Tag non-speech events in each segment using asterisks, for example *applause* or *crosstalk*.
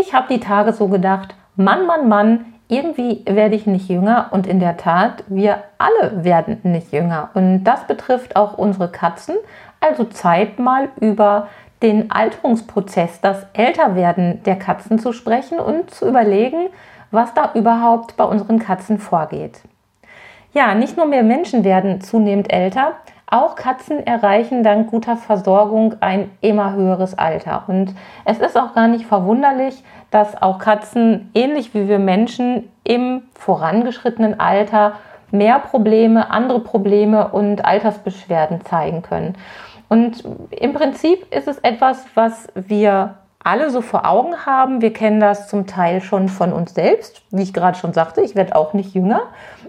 Ich habe die Tage so gedacht, Mann, Mann, Mann, irgendwie werde ich nicht jünger und in der Tat, wir alle werden nicht jünger und das betrifft auch unsere Katzen. Also Zeit mal über den Alterungsprozess, das Älterwerden der Katzen zu sprechen und zu überlegen, was da überhaupt bei unseren Katzen vorgeht. Ja, nicht nur wir Menschen werden zunehmend älter, auch Katzen erreichen dank guter Versorgung ein immer höheres Alter. Und es ist auch gar nicht verwunderlich, dass auch Katzen, ähnlich wie wir Menschen, im vorangeschrittenen Alter mehr Probleme, andere Probleme und Altersbeschwerden zeigen können. Und im Prinzip ist es etwas, was wir alle so vor Augen haben. Wir kennen das zum Teil schon von uns selbst. Wie ich gerade schon sagte, ich werde auch nicht jünger.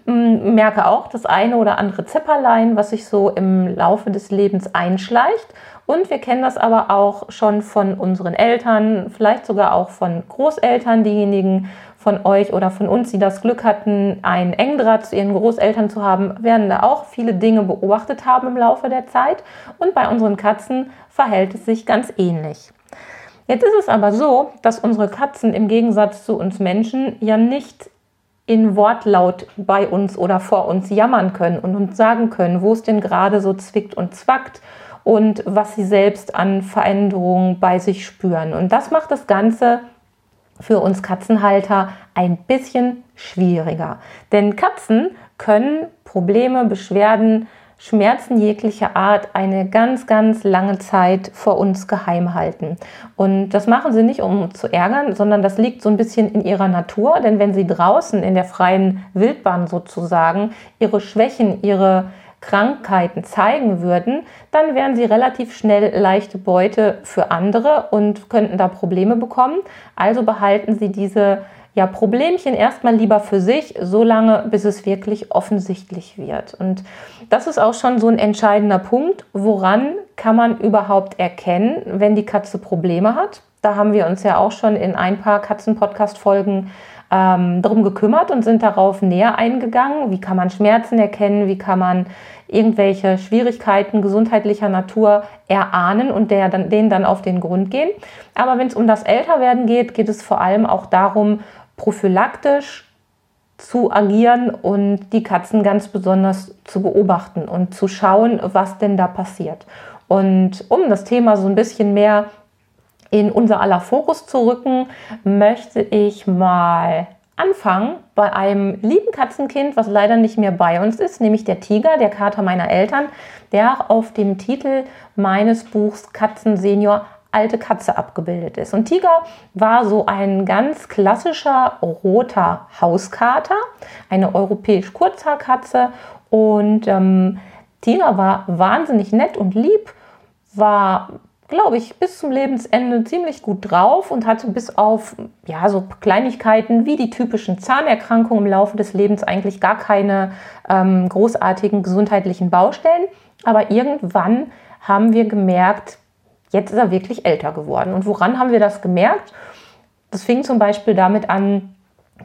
Merke auch das eine oder andere Zipperlein, was sich so im Laufe des Lebens einschleicht. Und wir kennen das aber auch schon von unseren Eltern, vielleicht sogar auch von Großeltern, diejenigen von euch oder von uns, die das Glück hatten, einen Engdraht zu ihren Großeltern zu haben, werden da auch viele Dinge beobachtet haben im Laufe der Zeit. Und bei unseren Katzen verhält es sich ganz ähnlich. Jetzt ist es aber so, dass unsere Katzen im Gegensatz zu uns Menschen ja nicht in Wortlaut bei uns oder vor uns jammern können und uns sagen können, wo es denn gerade so zwickt und zwackt und was sie selbst an Veränderungen bei sich spüren. Und das macht das Ganze für uns Katzenhalter ein bisschen schwieriger. Denn Katzen können Probleme, Beschwerden, Schmerzen jeglicher Art eine ganz, ganz lange Zeit vor uns geheim halten. Und das machen sie nicht, um zu ärgern, sondern das liegt so ein bisschen in ihrer Natur. Denn wenn sie draußen in der freien Wildbahn sozusagen ihre Schwächen, ihre Krankheiten zeigen würden, dann wären sie relativ schnell leichte Beute für andere und könnten da Probleme bekommen. Also behalten sie diese ja, Problemchen erstmal lieber für sich, solange bis es wirklich offensichtlich wird. Und das ist auch schon so ein entscheidender Punkt, woran kann man überhaupt erkennen, wenn die Katze Probleme hat. Da haben wir uns ja auch schon in ein paar Katzen-Podcast-Folgen ähm, darum gekümmert und sind darauf näher eingegangen. Wie kann man Schmerzen erkennen? Wie kann man irgendwelche Schwierigkeiten gesundheitlicher Natur erahnen und der dann, denen dann auf den Grund gehen? Aber wenn es um das Älterwerden geht, geht es vor allem auch darum, prophylaktisch zu agieren und die Katzen ganz besonders zu beobachten und zu schauen, was denn da passiert. Und um das Thema so ein bisschen mehr in unser aller Fokus zu rücken, möchte ich mal anfangen bei einem lieben Katzenkind, was leider nicht mehr bei uns ist, nämlich der Tiger, der Kater meiner Eltern, der auf dem Titel meines Buchs Katzen Senior alte Katze abgebildet ist. Und Tiger war so ein ganz klassischer roter Hauskater, eine europäisch Kurzhaarkatze. Und ähm, Tiger war wahnsinnig nett und lieb, war glaube ich, bis zum Lebensende ziemlich gut drauf und hatte bis auf ja, so Kleinigkeiten wie die typischen Zahnerkrankungen im Laufe des Lebens eigentlich gar keine ähm, großartigen gesundheitlichen Baustellen. Aber irgendwann haben wir gemerkt, Jetzt ist er wirklich älter geworden. Und woran haben wir das gemerkt? Das fing zum Beispiel damit an,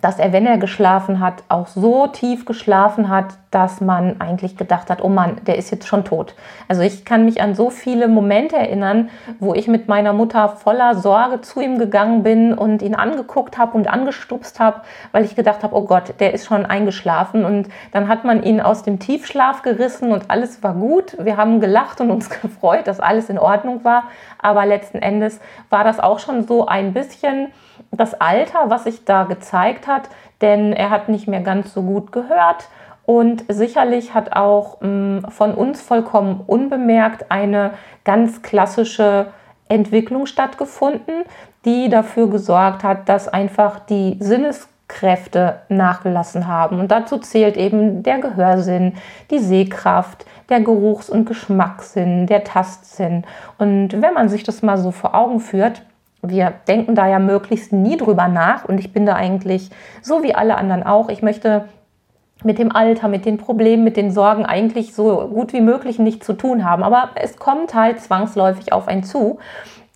dass er, wenn er geschlafen hat, auch so tief geschlafen hat, dass man eigentlich gedacht hat, oh Mann, der ist jetzt schon tot. Also ich kann mich an so viele Momente erinnern, wo ich mit meiner Mutter voller Sorge zu ihm gegangen bin und ihn angeguckt habe und angestupst habe, weil ich gedacht habe, oh Gott, der ist schon eingeschlafen. Und dann hat man ihn aus dem Tiefschlaf gerissen und alles war gut. Wir haben gelacht und uns *laughs* gefreut, dass alles in Ordnung war. Aber letzten Endes war das auch schon so ein bisschen das Alter, was sich da gezeigt hat, denn er hat nicht mehr ganz so gut gehört und sicherlich hat auch mh, mm, von uns vollkommen unbemerkt eine ganz klassische Entwicklung stattgefunden, die dafür gesorgt hat, dass einfach die Sinneskräfte nachgelassen haben. Und dazu zählt eben der Gehörsinn, die Sehkraft, der Geruchs- und Geschmackssinn, der Tastsinn. Und wenn man sich das mal so vor Augen führt, wir denken da ja möglichst nie drüber nach und ich bin da eigentlich so wie alle anderen auch. Ich möchte mit dem Alter, mit den Problemen, mit den Sorgen eigentlich so gut wie möglich nichts zu tun haben. Aber es kommt halt zwangsläufig auf einen zu.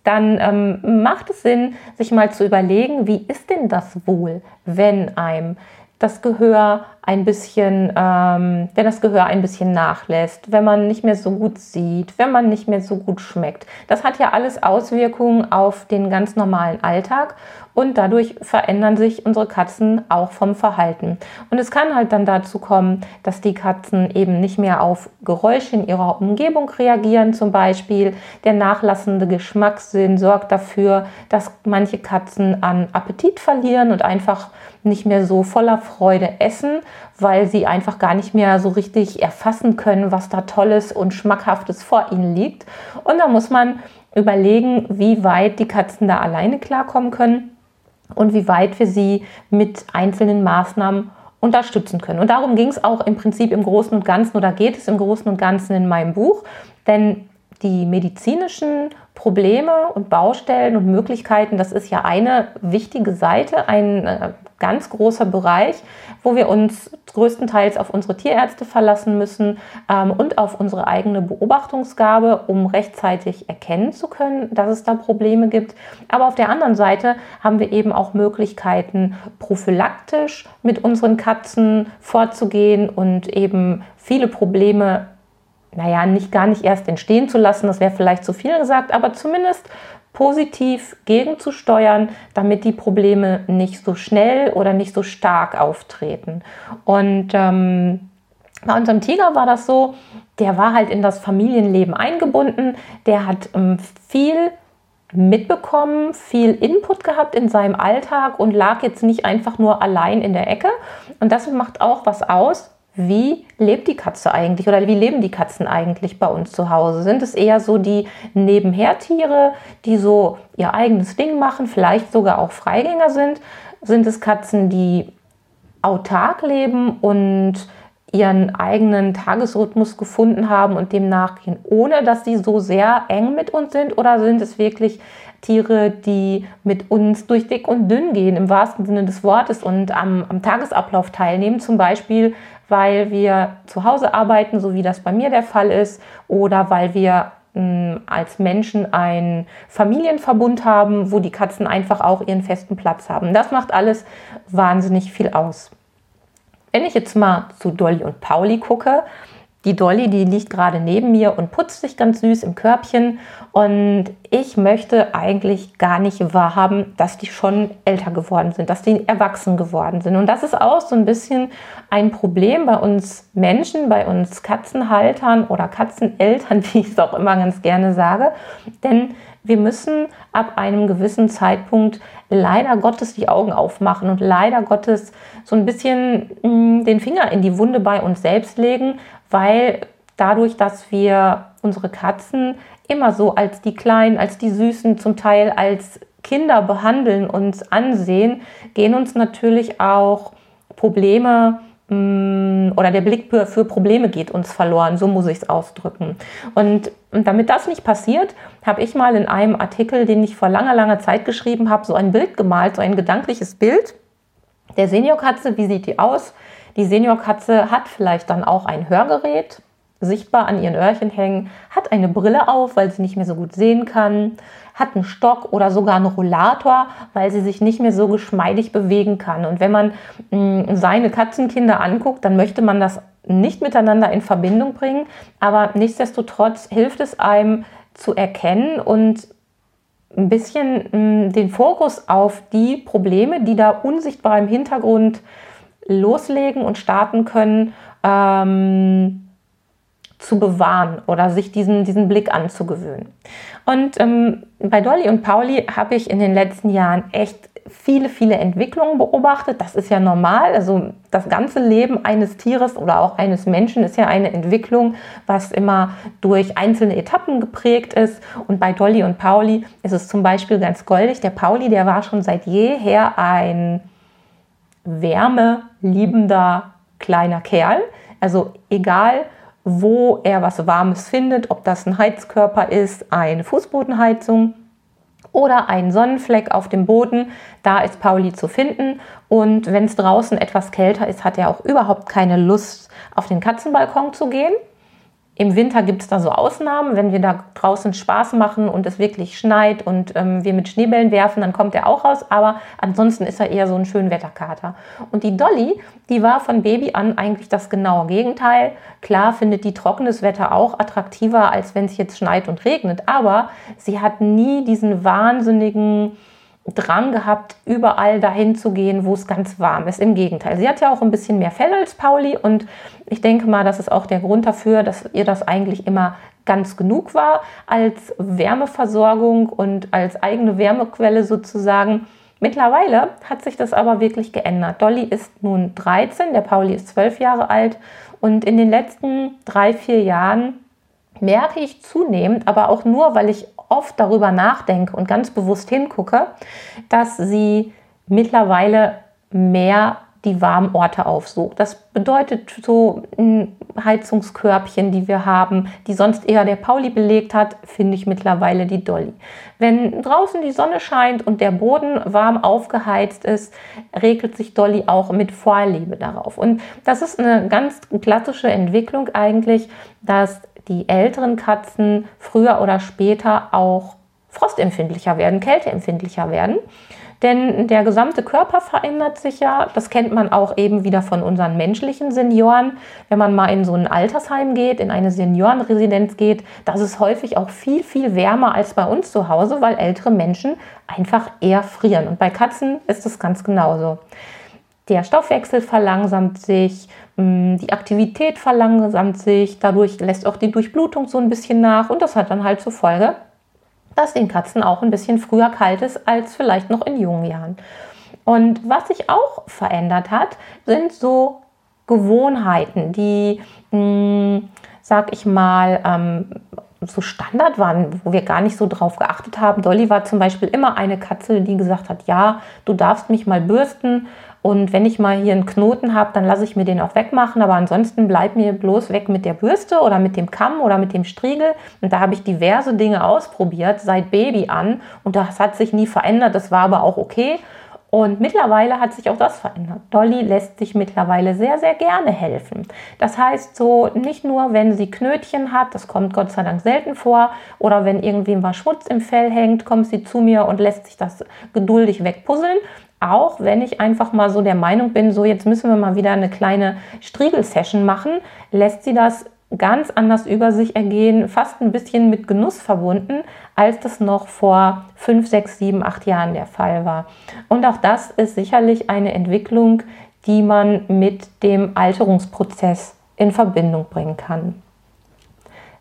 Dann ähm, macht es Sinn, sich mal zu überlegen, wie ist denn das wohl, wenn einem das Gehör ein bisschen, ähm, wenn das Gehör ein bisschen nachlässt, wenn man nicht mehr so gut sieht, wenn man nicht mehr so gut schmeckt. Das hat ja alles Auswirkungen auf den ganz normalen Alltag und dadurch verändern sich unsere Katzen auch vom Verhalten. Und es kann halt dann dazu kommen, dass die Katzen eben nicht mehr auf Geräusche in ihrer Umgebung reagieren. Zum Beispiel der nachlassende Geschmackssinn sorgt dafür, dass manche Katzen an Appetit verlieren und einfach nicht mehr so voller Freude essen, weil sie einfach gar nicht mehr so richtig erfassen können, was da Tolles und Schmackhaftes vor ihnen liegt. Und da muss man überlegen, wie weit die Katzen da alleine klarkommen können und wie weit wir sie mit einzelnen Maßnahmen unterstützen können. Und darum ging es auch im Prinzip im Großen und Ganzen oder geht es im Großen und Ganzen in meinem Buch, denn die medizinischen Probleme und Baustellen und Möglichkeiten, das ist ja eine wichtige Seite, ein äh, ganz großer Bereich, wo wir uns größtenteils auf unsere Tierärzte verlassen müssen ähm, und auf unsere eigene Beobachtungsgabe, um rechtzeitig erkennen zu können, dass es da Probleme gibt. Aber auf der anderen Seite haben wir eben auch Möglichkeiten, prophylaktisch mit unseren Katzen vorzugehen und eben viele Probleme naja, nicht gar nicht erst entstehen zu lassen, das wäre vielleicht zu viel gesagt, aber zumindest positiv gegenzusteuern, damit die Probleme nicht so schnell oder nicht so stark auftreten. Und ähm, bei unserem Tiger war das so, der war halt in das Familienleben eingebunden, der hat ähm, viel mitbekommen, viel Input gehabt in seinem Alltag und lag jetzt nicht einfach nur allein in der Ecke. Und das macht auch was aus, wie lebt die Katze eigentlich oder wie leben die Katzen eigentlich bei uns zu Hause? Sind es eher so die Nebenhertiere, die so ihr eigenes Ding machen, vielleicht sogar auch Freigänger sind? Sind es Katzen, die autark leben und ihren eigenen Tagesrhythmus gefunden haben und dem nachgehen, ohne dass sie so sehr eng mit uns sind? Oder sind es wirklich Tiere, die mit uns durch dick und dünn gehen, im wahrsten Sinne des Wortes und am, am Tagesablauf teilnehmen? Zum Beispiel weil wir zu Hause arbeiten, so wie das bei mir der Fall ist, oder weil wir hm, als Menschen einen Familienverbund haben, wo die Katzen einfach auch ihren festen Platz haben. Das macht alles wahnsinnig viel aus. Wenn ich jetzt mal zu Dolly und Pauli gucke, die Dolly, die liegt gerade neben mir und putzt sich ganz süß im Körbchen. Und ich möchte eigentlich gar nicht wahrhaben, dass die schon älter geworden sind, dass die erwachsen geworden sind. Und das ist auch so ein bisschen ein Problem bei uns Menschen, bei uns Katzenhaltern oder Katzeneltern, *laughs* wie ich es auch immer ganz gerne sage. Denn wir müssen ab einem gewissen Zeitpunkt leider Gottes die Augen aufmachen und leider Gottes so ein bisschen mm, den Finger in die Wunde bei uns selbst legen, weil dadurch, dass wir unsere Katzen immer so als die Kleinen, als die Süßen, zum Teil als Kinder behandeln, uns ansehen, gehen uns natürlich auch Probleme mm, oder der Blick für Probleme geht uns verloren, so muss ich es ausdrücken. Und, und damit das nicht passiert, habe ich mal in einem Artikel, den ich vor langer, langer Zeit geschrieben habe, so ein Bild gemalt, so ein gedankliches Bild der Seniorkatze. Wie sieht die aus? Die Seniorkatze hat vielleicht dann auch ein Hörgerät sichtbar an ihren Öhrchen hängen, hat eine Brille auf, weil sie nicht mehr so gut sehen kann, hat einen Stock oder sogar einen Rollator, weil sie sich nicht mehr so geschmeidig bewegen kann. Und wenn man mh, mm, seine Katzenkinder anguckt, dann möchte man das nicht miteinander in Verbindung bringen, aber nichtsdestotrotz hilft es einem zu erkennen und ein bisschen mh, mm, den Fokus auf die Probleme, die da unsichtbar im Hintergrund loslegen und starten können, ähm, zu bewahren oder sich diesen, diesen Blick anzugewöhnen. Und ähm, bei Dolly und Pauli habe ich in den letzten Jahren echt viele, viele Entwicklungen beobachtet. Das ist ja normal. Also das ganze Leben eines Tieres oder auch eines Menschen ist ja eine Entwicklung, was immer durch einzelne Etappen geprägt ist. Und bei Dolly und Pauli ist es zum Beispiel ganz goldig. Der Pauli, der war schon seit jeher ein wärmeliebender kleiner Kerl. Also egal, wo er was Warmes findet, ob das ein Heizkörper ist, eine Fußbodenheizung oder ein Sonnenfleck auf dem Boden, da ist Pauli zu finden. Und wenn es draußen etwas kälter ist, hat er auch überhaupt keine Lust, auf den Katzenbalkon zu gehen. Im Winter gibt es da so Ausnahmen, wenn wir da draußen Spaß machen und es wirklich schneit und ähm, wir mit Schneebällen werfen, dann kommt er auch raus. Aber ansonsten ist er eher so ein Schönwetterkater. Und die Dolly, die war von Baby an eigentlich das genaue Gegenteil. Klar findet die trockenes Wetter auch attraktiver, als wenn es jetzt schneit und regnet. Aber sie hat nie diesen wahnsinnigen Drang gehabt, überall dahin zu gehen, wo es ganz warm ist. Im Gegenteil, sie hat ja auch ein bisschen mehr Fell als Pauli und ich denke mal, das ist auch der Grund dafür, dass ihr das eigentlich immer ganz genug war als Wärmeversorgung und als eigene Wärmequelle sozusagen. Mittlerweile hat sich das aber wirklich geändert. Dolly ist nun 13, der Pauli ist 12 Jahre alt und in den letzten drei, vier Jahren merke ich zunehmend, aber auch nur, weil ich oft darüber nachdenke und ganz bewusst hingucke, dass sie mittlerweile mehr die warmen Orte aufsucht. Das bedeutet so Heizungskörbchen, die wir haben, die sonst eher der Pauli belegt hat, finde ich mittlerweile die Dolly. Wenn draußen die Sonne scheint und der Boden warm aufgeheizt ist, regelt sich Dolly auch mit Vorliebe darauf. Und das ist eine ganz klassische Entwicklung eigentlich, dass die älteren Katzen früher oder später auch frostempfindlicher werden, kälteempfindlicher werden. Denn der gesamte Körper verändert sich ja. Das kennt man auch eben wieder von unseren menschlichen Senioren. Wenn man mal in so ein Altersheim geht, in eine Seniorenresidenz geht, das ist häufig auch viel, viel wärmer als bei uns zu Hause, weil ältere Menschen einfach eher frieren. Und bei Katzen ist es ganz genauso. Der Stoffwechsel verlangsamt sich, die Aktivität verlangsamt sich, dadurch lässt auch die Durchblutung so ein bisschen nach und das hat dann halt zur Folge, dass den Katzen auch ein bisschen früher kalt ist als vielleicht noch in jungen Jahren. Und was sich auch verändert hat, sind so Gewohnheiten, die, mh, mm, sag ich mal, ähm, so Standard waren, wo wir gar nicht so drauf geachtet haben. Dolly war zum Beispiel immer eine Katze, die gesagt hat, ja, du darfst mich mal bürsten und wenn ich mal hier einen Knoten habe, dann lasse ich mir den auch wegmachen. Aber ansonsten bleib mir bloß weg mit der Bürste oder mit dem Kamm oder mit dem Striegel. Und da habe ich diverse Dinge ausprobiert, seit Baby an. Und das hat sich nie verändert. Das war aber auch okay. Und mittlerweile hat sich auch das verändert. Dolly lässt sich mittlerweile sehr, sehr gerne helfen. Das heißt, so nicht nur, wenn sie Knötchen hat, das kommt Gott sei Dank selten vor, oder wenn irgendwie mal Schmutz im Fell hängt, kommt sie zu mir und lässt sich das geduldig wegpuzzeln, auch wenn ich einfach mal so der Meinung bin, so jetzt müssen wir mal wieder eine kleine Striegel-Session machen, lässt sie das ganz anders über sich ergehen, fast ein bisschen mit Genuss verbunden, als das noch vor 5, 6, 7, 8 Jahren der Fall war. Und auch das ist sicherlich eine Entwicklung, die man mit dem Alterungsprozess in Verbindung bringen kann.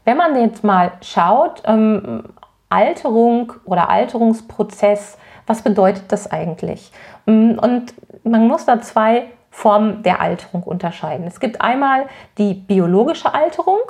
Wenn man jetzt mal schaut, ähm, Alterung oder Alterungsprozess, was bedeutet das eigentlich? Mm, und man muss da zwei Formen der Alterung unterscheiden. Es gibt einmal die biologische Alterung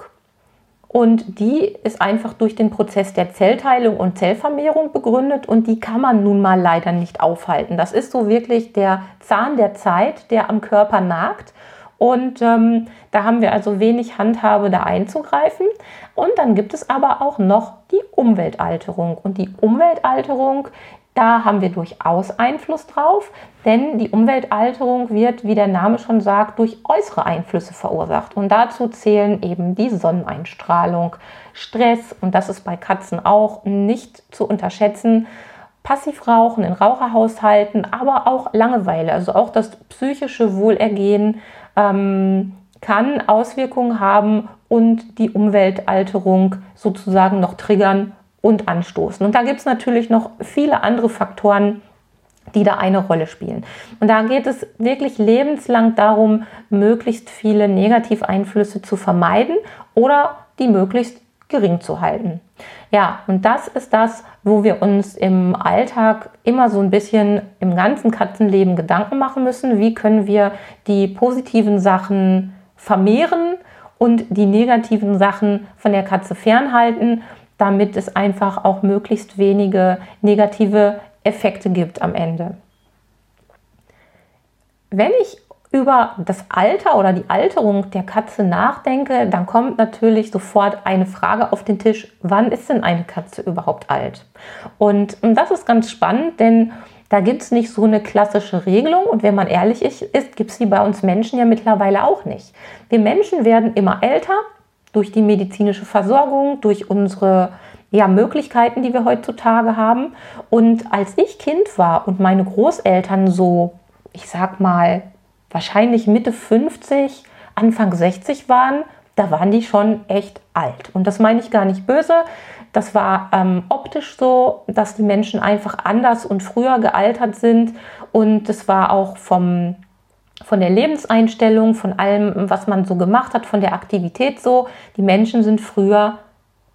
und die ist einfach durch den Prozess der Zellteilung und Zellvermehrung begründet und die kann man nun mal leider nicht aufhalten. Das ist so wirklich der Zahn der Zeit, der am Körper nagt. Und ähm, da haben wir also wenig Handhabe, da einzugreifen. Und dann gibt es aber auch noch die Umweltalterung. Und die Umweltalterung, da haben wir durchaus Einfluss drauf, denn die Umweltalterung wird, wie der Name schon sagt, durch äußere Einflüsse verursacht. Und dazu zählen eben die Sonneneinstrahlung, Stress und das ist bei Katzen auch nicht zu unterschätzen. Passivrauchen in Raucherhaushalten, aber auch Langeweile, also auch das psychische Wohlergehen ähm, kann Auswirkungen haben und die Umweltalterung sozusagen noch triggern und anstoßen. Und da gibt es natürlich noch viele andere Faktoren, die da eine Rolle spielen. Und da geht es wirklich lebenslang darum, möglichst viele Negativeinflüsse zu vermeiden oder die möglichst gering zu halten. Ja, und das ist das, wo wir uns im Alltag immer so ein bisschen im ganzen Katzenleben Gedanken machen müssen. Wie können wir die positiven Sachen vermehren und die negativen Sachen von der Katze fernhalten damit es einfach auch möglichst wenige negative Effekte gibt am Ende. Wenn ich über das Alter oder die Alterung der Katze nachdenke, dann kommt natürlich sofort eine Frage auf den Tisch, wann ist denn eine Katze überhaupt alt? Und, das ist ganz spannend, denn da gibt es nicht so eine klassische Regelung und wenn man ehrlich ist, gibt es die bei uns Menschen ja mittlerweile auch nicht. Wir Menschen werden immer älter durch die medizinische Versorgung, durch unsere ja, Möglichkeiten, die wir heutzutage haben. Und als ich Kind war und meine Großeltern so, ich sag mal, wahrscheinlich Mitte 50, Anfang 60 waren, da waren die schon echt alt. Und das meine ich gar nicht böse. Das war ähm, optisch so, dass die Menschen einfach anders und früher gealtert sind. Und es war auch vom, von der Lebenseinstellung, von allem, was man so gemacht hat, von der Aktivität so. Die Menschen sind früher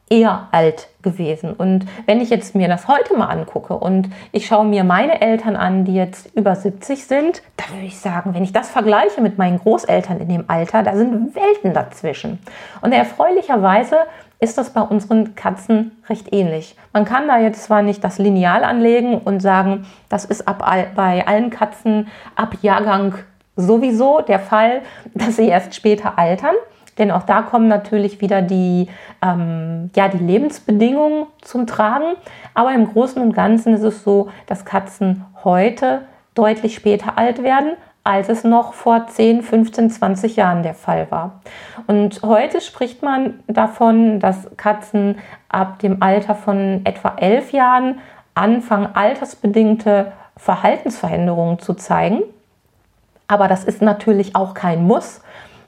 eher alt gewesen. Und wenn ich jetzt mir das heute mal angucke und ich schaue mir meine Eltern an, die jetzt über 70 sind, da würde ich sagen, wenn ich das vergleiche mit meinen Großeltern in dem Alter, da sind Welten dazwischen. Und erfreulicherweise ist das bei unseren Katzen recht ähnlich. Man kann da jetzt zwar nicht das Lineal anlegen und sagen, das ist ab, bei allen Katzen ab Jahrgang sowieso der Fall, dass sie erst später altern. Denn auch da kommen natürlich wieder die, ähm, ja, die Lebensbedingungen zum Tragen. Aber im Großen und Ganzen ist es so, dass Katzen heute deutlich später alt werden, als es noch vor 10, 15, 20 Jahren der Fall war. Und heute spricht man davon, dass Katzen ab dem Alter von etwa 11 Jahren anfangen, altersbedingte Verhaltensveränderungen zu zeigen. Aber das ist natürlich auch kein Muss.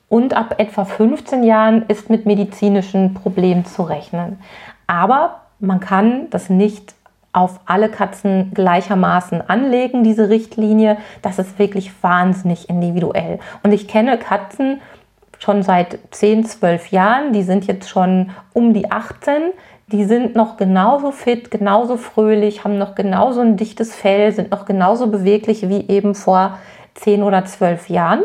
Und ab etwa 15 Jahren ist mit medizinischen Problemen zu rechnen. Aber man kann das nicht auf alle Katzen gleichermaßen anlegen, diese Richtlinie. Das ist wirklich wahnsinnig individuell. Und ich kenne Katzen schon seit 10, 12 Jahren, die sind jetzt schon um die 18, die sind noch genauso fit, genauso fröhlich, haben noch genauso ein dichtes Fell, sind noch genauso beweglich wie eben vor 10 oder 12 Jahren.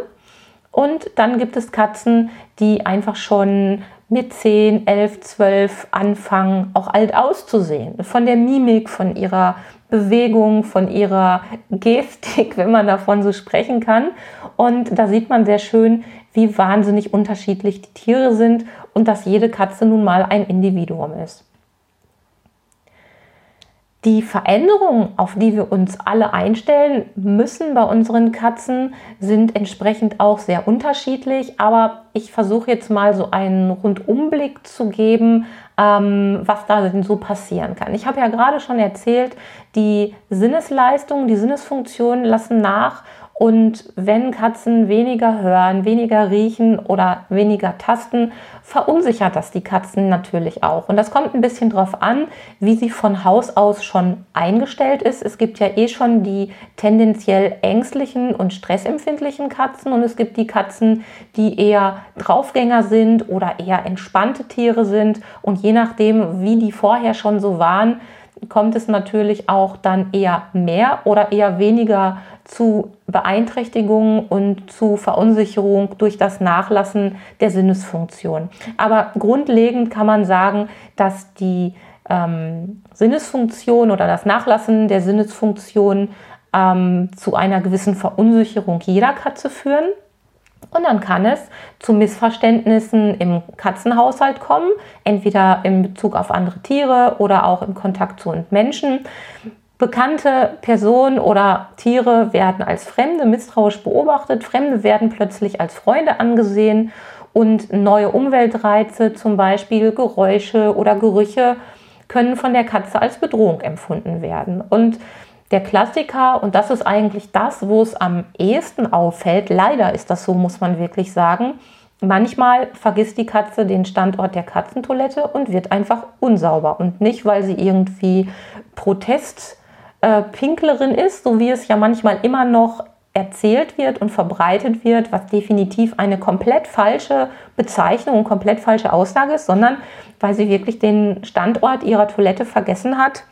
Und dann gibt es Katzen, die einfach schon mit 10, 11, 12 anfangen, auch alt auszusehen. Von der Mimik, von ihrer Bewegung, von ihrer Gestik, *laughs* wenn man davon so sprechen kann. Und da sieht man sehr schön, wie wahnsinnig unterschiedlich die Tiere sind und dass jede Katze nun mal ein Individuum ist. Die Veränderungen, auf die wir uns alle einstellen müssen bei unseren Katzen, sind entsprechend auch sehr unterschiedlich. Aber ich versuche jetzt mal so einen Rundumblick zu geben, ähm, was da denn so passieren kann. Ich habe ja gerade schon erzählt, die Sinnesleistungen, die Sinnesfunktionen lassen nach und wenn Katzen weniger hören, weniger riechen oder weniger tasten, verunsichert das die Katzen natürlich auch. Und das kommt ein bisschen drauf an, wie sie von Haus aus schon eingestellt ist. Es gibt ja eh schon die tendenziell ängstlichen und stressempfindlichen Katzen und es gibt die Katzen, die eher Draufgänger sind oder eher entspannte Tiere sind. Und je nachdem, wie die vorher schon so waren, kommt es natürlich auch dann eher mehr oder eher weniger zu Beeinträchtigungen und zu Verunsicherung durch das Nachlassen der Sinnesfunktion. Aber grundlegend kann man sagen, dass die ähm, Sinnesfunktion oder das Nachlassen der Sinnesfunktion ähm, zu einer gewissen Verunsicherung jeder Katze führen. Und dann kann es zu Missverständnissen im Katzenhaushalt kommen, entweder in Bezug auf andere Tiere oder auch im Kontakt zu Menschen. Bekannte Personen oder Tiere werden als Fremde misstrauisch beobachtet. Fremde werden plötzlich als Freunde angesehen und neue Umweltreize, zum Beispiel Geräusche oder Gerüche, können von der Katze als Bedrohung empfunden werden. Und der Klassiker, und das ist eigentlich das, wo es am ehesten auffällt, leider ist das so, muss man wirklich sagen, manchmal vergisst die Katze den Standort der Katzentoilette und wird einfach unsauber. Und nicht, weil sie irgendwie Protestpinklerin äh, ist, so wie es ja manchmal immer noch erzählt wird und verbreitet wird, was definitiv eine komplett falsche Bezeichnung und komplett falsche Aussage ist, sondern weil sie wirklich den Standort ihrer Toilette vergessen hat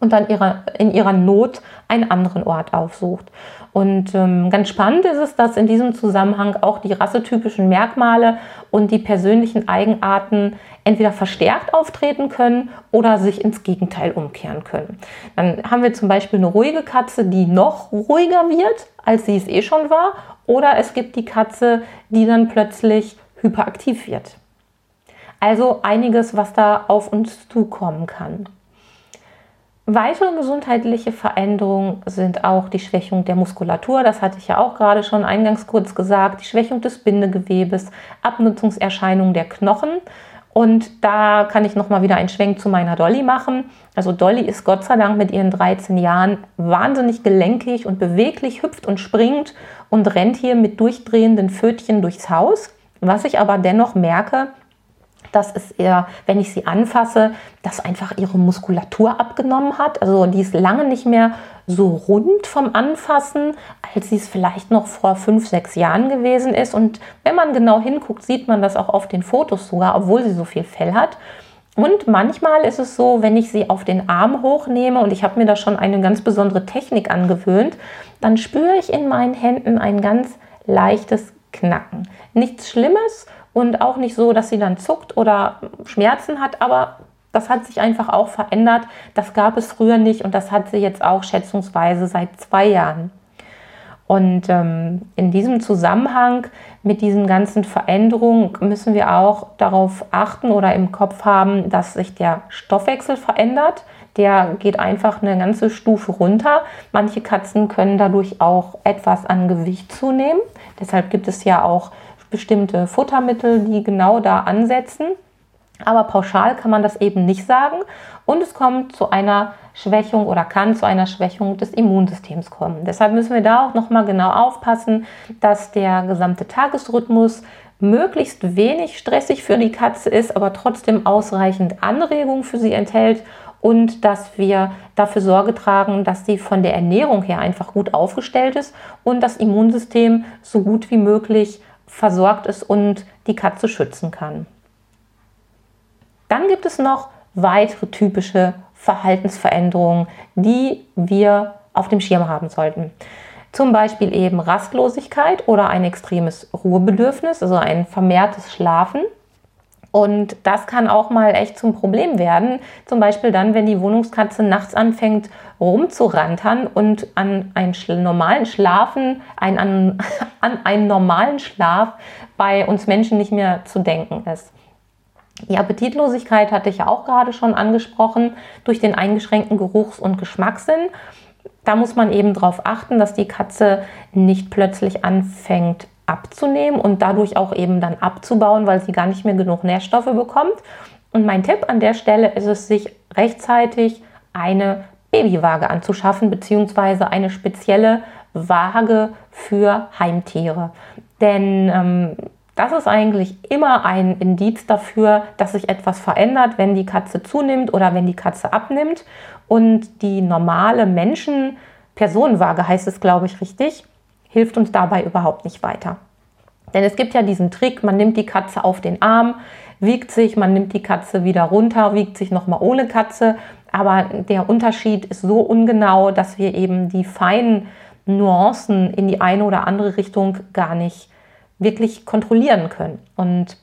und dann ihrer, in ihrer Not einen anderen Ort aufsucht. Und ähm, ganz spannend ist es, dass in diesem Zusammenhang auch die rassetypischen Merkmale und die persönlichen Eigenarten entweder verstärkt auftreten können oder sich ins Gegenteil umkehren können. Dann haben wir zum Beispiel eine ruhige Katze, die noch ruhiger wird, als sie es eh schon war, oder es gibt die Katze, die dann plötzlich hyperaktiv wird. Also einiges, was da auf uns zukommen kann. Weitere gesundheitliche Veränderungen sind auch die Schwächung der Muskulatur, das hatte ich ja auch gerade schon eingangs kurz gesagt, die Schwächung des Bindegewebes, Abnutzungserscheinungen der Knochen. Und da kann ich nochmal wieder einen Schwenk zu meiner Dolly machen. Also Dolly ist Gott sei Dank mit ihren 13 Jahren wahnsinnig gelenkig und beweglich, hüpft und springt und rennt hier mit durchdrehenden Pfötchen durchs Haus. Was ich aber dennoch merke, dass es eher, wenn ich sie anfasse, dass einfach ihre Muskulatur abgenommen hat. Also die ist lange nicht mehr so rund vom Anfassen, als sie es vielleicht noch vor fünf, sechs Jahren gewesen ist. Und wenn man genau hinguckt, sieht man das auch auf den Fotos sogar, obwohl sie so viel Fell hat. Und manchmal ist es so, wenn ich sie auf den Arm hochnehme und ich habe mir da schon eine ganz besondere Technik angewöhnt, dann spüre ich in meinen Händen ein ganz leichtes Knacken. Nichts Schlimmes, und auch nicht so, dass sie dann zuckt oder Schmerzen hat, aber das hat sich einfach auch verändert. Das gab es früher nicht und das hat sie jetzt auch schätzungsweise seit zwei Jahren. Und ähm, in diesem Zusammenhang mit diesen ganzen Veränderungen müssen wir auch darauf achten oder im Kopf haben, dass sich der Stoffwechsel verändert. Der geht einfach eine ganze Stufe runter. Manche Katzen können dadurch auch etwas an Gewicht zunehmen. Deshalb gibt es ja auch bestimmte Futtermittel, die genau da ansetzen. Aber pauschal kann man das eben nicht sagen. Und es kommt zu einer Schwächung oder kann zu einer Schwächung des Immunsystems kommen. Deshalb müssen wir da auch nochmal genau aufpassen, dass der gesamte Tagesrhythmus möglichst wenig stressig für die Katze ist, aber trotzdem ausreichend Anregung für sie enthält und dass wir dafür Sorge tragen, dass sie von der Ernährung her einfach gut aufgestellt ist und das Immunsystem so gut wie möglich versorgt ist und die Katze schützen kann. Dann gibt es noch weitere typische Verhaltensveränderungen, die wir auf dem Schirm haben sollten. Zum Beispiel eben Rastlosigkeit oder ein extremes Ruhebedürfnis, also ein vermehrtes Schlafen. Und das kann auch mal echt zum Problem werden. Zum Beispiel dann, wenn die Wohnungskatze nachts anfängt rumzurantern und an einen normalen Schlafen, ein, an, *laughs* an einen normalen Schlaf bei uns Menschen nicht mehr zu denken ist. Die Appetitlosigkeit hatte ich ja auch gerade schon angesprochen durch den eingeschränkten Geruchs- und Geschmackssinn. Da muss man eben darauf achten, dass die Katze nicht plötzlich anfängt abzunehmen und dadurch auch eben dann abzubauen, weil sie gar nicht mehr genug Nährstoffe bekommt. Und mein Tipp an der Stelle ist es, sich rechtzeitig eine Babywaage anzuschaffen, beziehungsweise eine spezielle Waage für Heimtiere. Denn ähm, das ist eigentlich immer ein Indiz dafür, dass sich etwas verändert, wenn die Katze zunimmt oder wenn die Katze abnimmt. Und die normale Menschen-Personenwaage heißt es, glaube ich, richtig, hilft uns dabei überhaupt nicht weiter. Denn es gibt ja diesen Trick, man nimmt die Katze auf den Arm, wiegt sich, man nimmt die Katze wieder runter, wiegt sich nochmal ohne Katze. Aber der Unterschied ist so ungenau, dass wir eben die feinen Nuancen in die eine oder andere Richtung gar nicht wirklich kontrollieren können. Und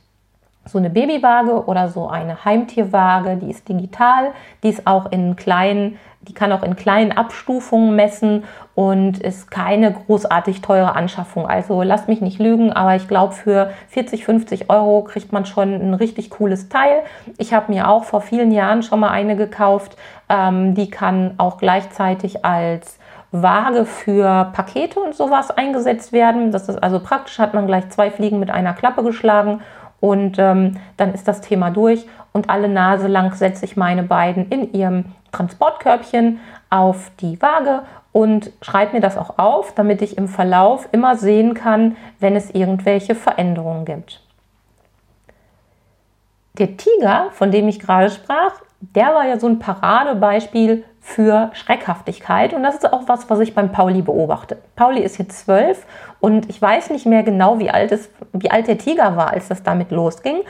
so eine Babywaage oder so eine Heimtierwaage, die ist digital, die ist auch in kleinen, die kann auch in kleinen Abstufungen messen und ist keine großartig teure Anschaffung. Also lasst mich nicht lügen, aber ich glaube, für 40, 50 Euro kriegt man schon ein richtig cooles Teil. Ich habe mir auch vor vielen Jahren schon mal eine gekauft. Ähm, die kann auch gleichzeitig als Waage für Pakete und sowas eingesetzt werden. Das ist also praktisch, hat man gleich zwei Fliegen mit einer Klappe geschlagen und ähm, dann ist das Thema durch und alle Nase lang setze ich meine beiden in ihrem Transportkörbchen auf die Waage und schreibe mir das auch auf, damit ich im Verlauf immer sehen kann, wenn es irgendwelche Veränderungen gibt. Der Tiger, von dem ich gerade sprach, der war ja so ein Paradebeispiel für Schreckhaftigkeit. Und das ist auch was, was ich beim Pauli beobachte. Pauli ist jetzt zwölf und ich weiß nicht mehr genau, wie alt, es, wie alt der Tiger war, als das damit losging.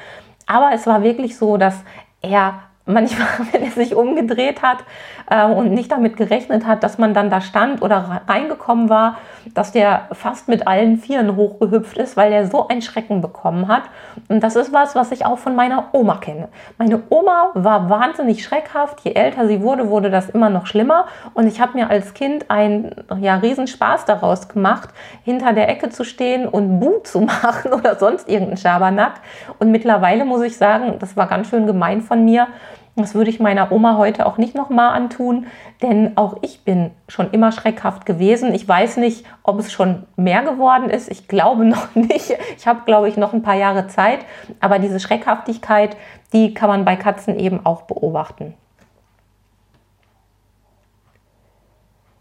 Aber es war wirklich so, dass er manchmal, *laughs* wenn er sich umgedreht hat äh, und nicht damit gerechnet hat, dass man dann da stand oder reingekommen war, dass der fast mit allen Vieren hochgehüpft ist, weil er so einen Schrecken bekommen hat. Und das ist was, was ich auch von meiner Oma kenne. Meine Oma war wahnsinnig schreckhaft. Je älter sie wurde, wurde das immer noch schlimmer. Und ich habe mir als Kind einen ja, Riesenspaß daraus gemacht, hinter der Ecke zu stehen und Bu zu *laughs* machen oder sonst irgendeinen Schabernack. Und mittlerweile muss ich sagen, das war ganz schön gemein von mir. Das würde ich meiner Oma heute auch nicht nochmal antun, denn auch ich bin schon immer schreckhaft gewesen. Ich weiß nicht, ob es schon mehr geworden ist. Ich glaube *laughs* noch nicht. Ich habe, glaube ich, noch ein paar Jahre Zeit. Aber diese Schreckhaftigkeit, die kann man bei Katzen eben auch beobachten.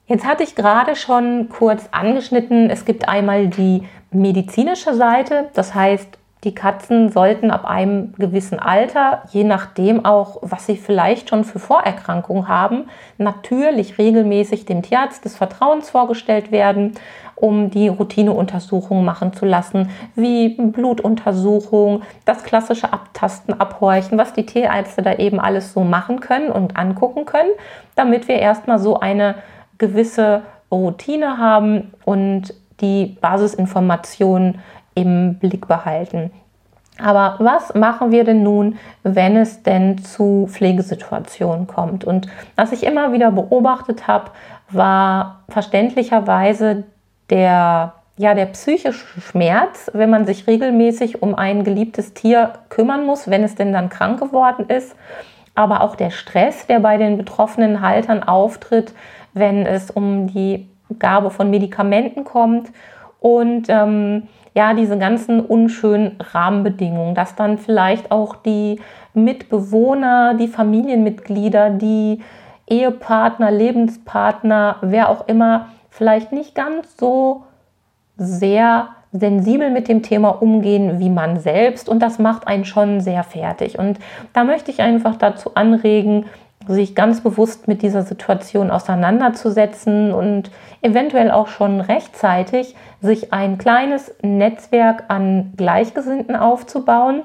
Jetzt hatte ich gerade schon kurz angeschnitten, es gibt einmal die medizinische Seite, das heißt, die Katzen sollten ab einem gewissen Alter, je nachdem auch, was sie vielleicht schon für Vorerkrankungen haben, natürlich regelmäßig dem Tierarzt des Vertrauens vorgestellt werden, um die Routineuntersuchungen machen zu lassen, wie Blutuntersuchung, das klassische Abtasten, Abhorchen, was die Tierärzte da eben alles so machen können und angucken können, damit wir erstmal so eine gewisse Routine haben und die Basisinformationen im Blick behalten. Aber was machen wir denn nun, wenn es denn zu Pflegesituationen kommt? Und was ich immer wieder beobachtet habe, war verständlicherweise der, ja, der psychische Schmerz, wenn man sich regelmäßig um ein geliebtes Tier kümmern muss, wenn es denn dann krank geworden ist. Aber auch der Stress, der bei den betroffenen Haltern auftritt, wenn es um die Gabe von Medikamenten kommt. Und ähm, ja, diese ganzen unschönen Rahmenbedingungen, dass dann vielleicht auch die Mitbewohner, die Familienmitglieder, die Ehepartner, Lebenspartner, wer auch immer, vielleicht nicht ganz so sehr sensibel mit dem Thema umgehen wie man selbst und das macht einen schon sehr fertig. Und da möchte ich einfach dazu anregen, sich ganz bewusst mit dieser Situation auseinanderzusetzen und eventuell auch schon rechtzeitig sich ein kleines Netzwerk an Gleichgesinnten aufzubauen.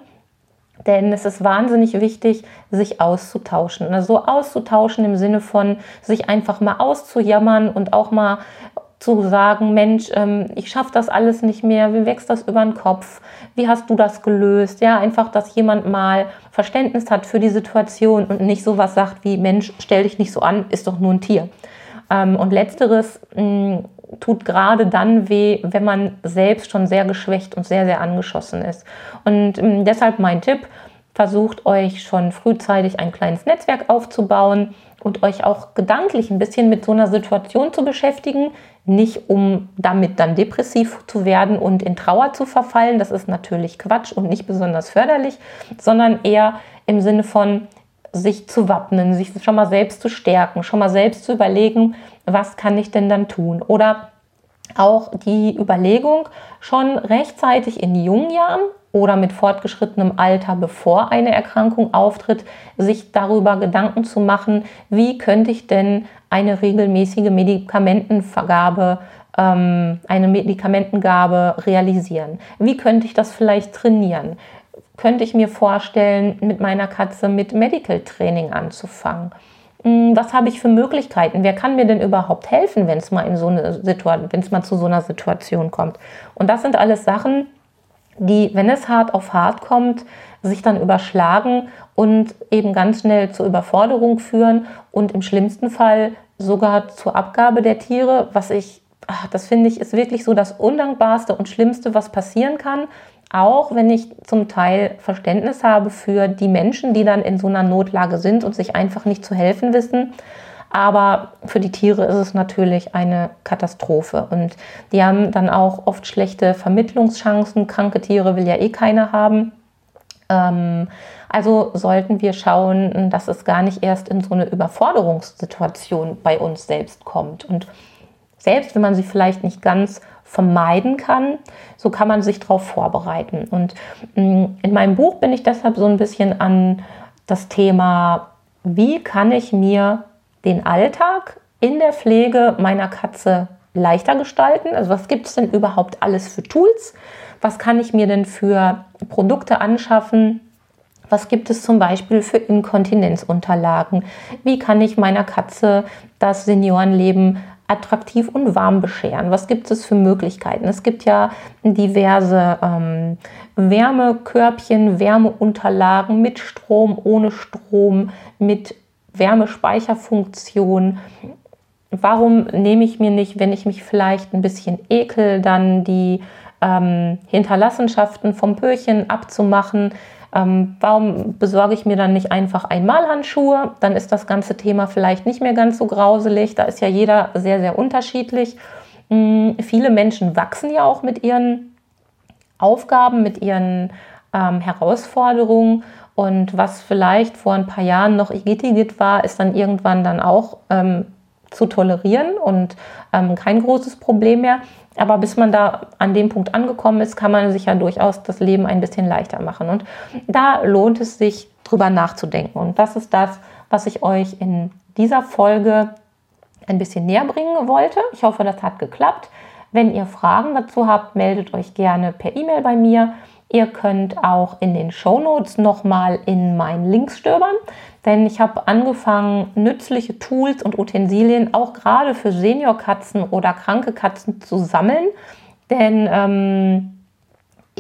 Denn es ist wahnsinnig wichtig, sich auszutauschen. Also auszutauschen im Sinne von sich einfach mal auszujammern und auch mal zu sagen, Mensch, ähm, ich schaffe das alles nicht mehr, mir wächst das über den Kopf, wie hast du das gelöst? Ja, einfach, dass jemand mal Verständnis hat für die Situation und nicht sowas sagt wie, Mensch, stell dich nicht so an, ist doch nur ein Tier. Ähm, und letzteres mh, tut gerade dann weh, wenn man selbst schon sehr geschwächt und sehr, sehr angeschossen ist. Und mh, deshalb mein Tipp, versucht euch schon frühzeitig ein kleines Netzwerk aufzubauen und euch auch gedanklich ein bisschen mit so einer Situation zu beschäftigen, nicht um damit dann depressiv zu werden und in Trauer zu verfallen, das ist natürlich Quatsch und nicht besonders förderlich, sondern eher im Sinne von sich zu wappnen, sich schon mal selbst zu stärken, schon mal selbst zu überlegen, was kann ich denn dann tun? Oder auch die Überlegung, schon rechtzeitig in jungen Jahren oder mit fortgeschrittenem Alter, bevor eine Erkrankung auftritt, sich darüber Gedanken zu machen, wie könnte ich denn eine regelmäßige Medikamentenvergabe, ähm, eine Medikamentengabe realisieren? Wie könnte ich das vielleicht trainieren? Könnte ich mir vorstellen, mit meiner Katze mit Medical Training anzufangen? Hm, was habe ich für Möglichkeiten? Wer kann mir denn überhaupt helfen, wenn es mal in so eine Situation, wenn es mal zu so einer Situation kommt? Und das sind alles Sachen, die, wenn es hart auf hart kommt, sich dann überschlagen und eben ganz schnell zur Überforderung führen und im schlimmsten Fall sogar zur Abgabe der Tiere, was ich, ach, das finde ich, ist wirklich so das Undankbarste und Schlimmste, was passieren kann. Auch wenn ich zum Teil Verständnis habe für die Menschen, die dann in so einer Notlage sind und sich einfach nicht zu helfen wissen. Aber für die Tiere ist es natürlich eine Katastrophe. Und die haben dann auch oft schlechte Vermittlungschancen. Kranke Tiere will ja eh keiner haben. Ähm, also sollten wir schauen, dass es gar nicht erst in so eine Überforderungssituation bei uns selbst kommt. Und selbst wenn man sie vielleicht nicht ganz vermeiden kann, so kann man sich darauf vorbereiten. Und mm, in meinem Buch bin ich deshalb so ein bisschen an das Thema, wie kann ich mir den Alltag in der Pflege meiner Katze leichter gestalten? Also was gibt es denn überhaupt alles für Tools? Was kann ich mir denn für Produkte anschaffen, Was gibt es zum Beispiel für Inkontinenzunterlagen? Wie kann ich meiner Katze das Seniorenleben attraktiv und warm bescheren? Was gibt es für Möglichkeiten? Es gibt ja diverse ähm, Wärmekörbchen, Wärmeunterlagen mit Strom, ohne Strom, mit Wärmespeicherfunktion. Warum nehme ich mir nicht, wenn ich mich vielleicht ein bisschen ekel, dann die ähm, Hinterlassenschaften vom Pöhrchen abzumachen? Ähm, warum besorge ich mir dann nicht einfach Einmalhandschuhe? Dann ist das ganze Thema vielleicht nicht mehr ganz so grauselig. Da ist ja jeder sehr, sehr unterschiedlich. Ähm, viele Menschen wachsen ja auch mit ihren Aufgaben, mit ihren ähm, Herausforderungen. Und was vielleicht vor ein paar Jahren noch Igitigit war, ist dann irgendwann dann auch ähm, zu tolerieren und ähm, kein großes Problem mehr. Aber bis man da an dem Punkt angekommen ist, kann man sich ja durchaus das Leben ein bisschen leichter machen. Und da lohnt es sich, drüber nachzudenken. Und das ist das, was ich euch in dieser Folge ein bisschen näher bringen wollte. Ich hoffe, das hat geklappt. Wenn ihr Fragen dazu habt, meldet euch gerne per E-Mail bei mir. Ihr könnt auch in den Show Notes nochmal in meinen Links stöbern, denn ich habe angefangen, nützliche Tools und Utensilien auch gerade für Seniorkatzen oder kranke Katzen zu sammeln. Denn ähm,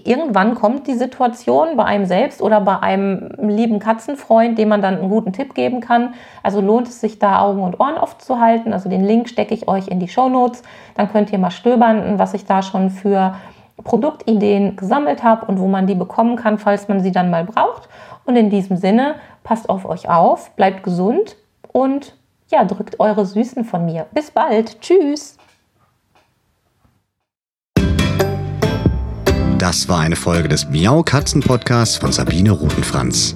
irgendwann kommt die Situation bei einem selbst oder bei einem lieben Katzenfreund, dem man dann einen guten Tipp geben kann. Also lohnt es sich da Augen und Ohren aufzuhalten. Also den Link stecke ich euch in die Show Notes. Dann könnt ihr mal stöbern, was ich da schon für Produktideen gesammelt habe und wo man die bekommen kann, falls man sie dann mal braucht. Und in diesem Sinne, passt auf euch auf, bleibt gesund und ja, drückt eure Süßen von mir. Bis bald. Tschüss. Das war eine Folge des Miau Katzen Podcasts von Sabine Rutenfranz.